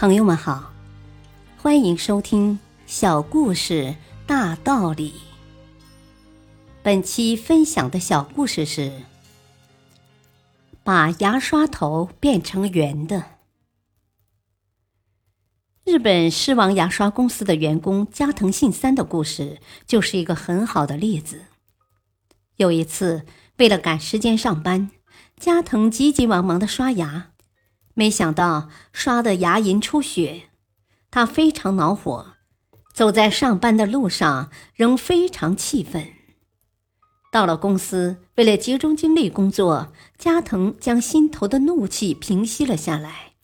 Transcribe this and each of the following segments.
朋友们好，欢迎收听《小故事大道理》。本期分享的小故事是：把牙刷头变成圆的。日本狮王牙刷公司的员工加藤信三的故事就是一个很好的例子。有一次，为了赶时间上班，加藤急急忙忙的刷牙。没想到刷的牙龈出血，他非常恼火，走在上班的路上仍非常气愤。到了公司，为了集中精力工作，加藤将心头的怒气平息了下来。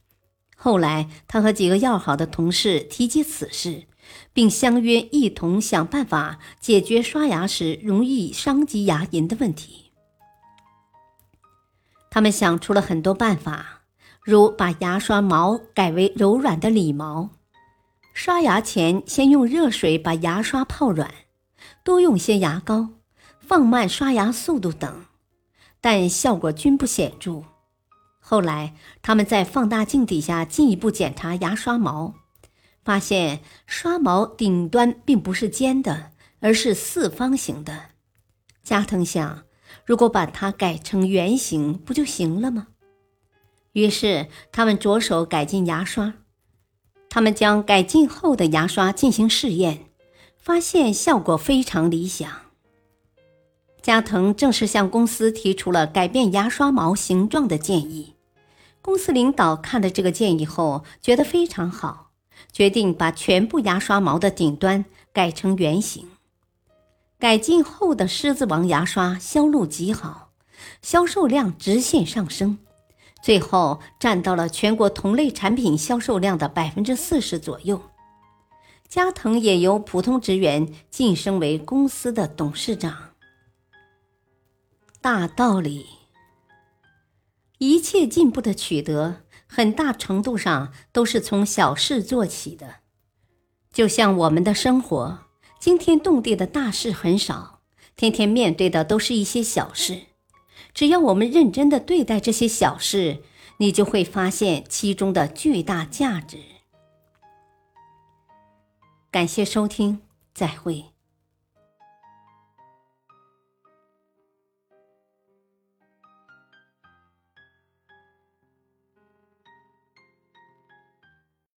后来，他和几个要好的同事提及此事，并相约一同想办法解决刷牙时容易伤及牙龈的问题。他们想出了很多办法。如把牙刷毛改为柔软的里毛，刷牙前先用热水把牙刷泡软，多用些牙膏，放慢刷牙速度等，但效果均不显著。后来他们在放大镜底下进一步检查牙刷毛，发现刷毛顶端并不是尖的，而是四方形的。加藤想，如果把它改成圆形，不就行了吗？于是，他们着手改进牙刷。他们将改进后的牙刷进行试验，发现效果非常理想。加藤正式向公司提出了改变牙刷毛形状的建议。公司领导看了这个建议后，觉得非常好，决定把全部牙刷毛的顶端改成圆形。改进后的狮子王牙刷销路极好，销售量直线上升。最后占到了全国同类产品销售量的百分之四十左右。加藤也由普通职员晋升为公司的董事长。大道理，一切进步的取得，很大程度上都是从小事做起的。就像我们的生活，惊天动地的大事很少，天天面对的都是一些小事。只要我们认真的对待这些小事，你就会发现其中的巨大价值。感谢收听，再会。